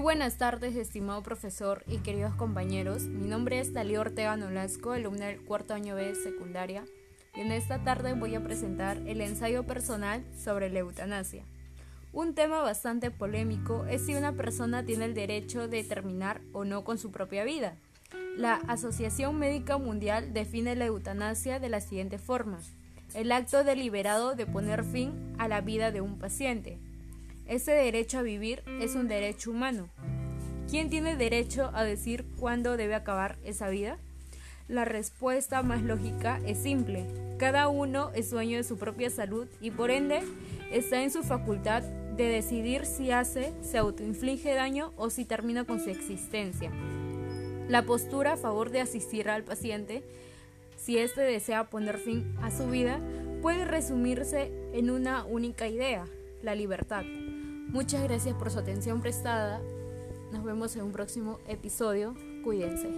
buenas tardes, estimado profesor y queridos compañeros. Mi nombre es Talía Ortega Nolasco, alumna del cuarto año B de secundaria, y en esta tarde voy a presentar el ensayo personal sobre la eutanasia. Un tema bastante polémico es si una persona tiene el derecho de terminar o no con su propia vida. La Asociación Médica Mundial define la eutanasia de la siguiente forma. El acto deliberado de poner fin a la vida de un paciente. Ese derecho a vivir es un derecho humano. ¿Quién tiene derecho a decir cuándo debe acabar esa vida? La respuesta más lógica es simple. Cada uno es dueño de su propia salud y por ende está en su facultad de decidir si hace, se autoinflige daño o si termina con su existencia. La postura a favor de asistir al paciente, si éste desea poner fin a su vida, puede resumirse en una única idea, la libertad. Muchas gracias por su atención prestada. Nos vemos en un próximo episodio. Cuídense.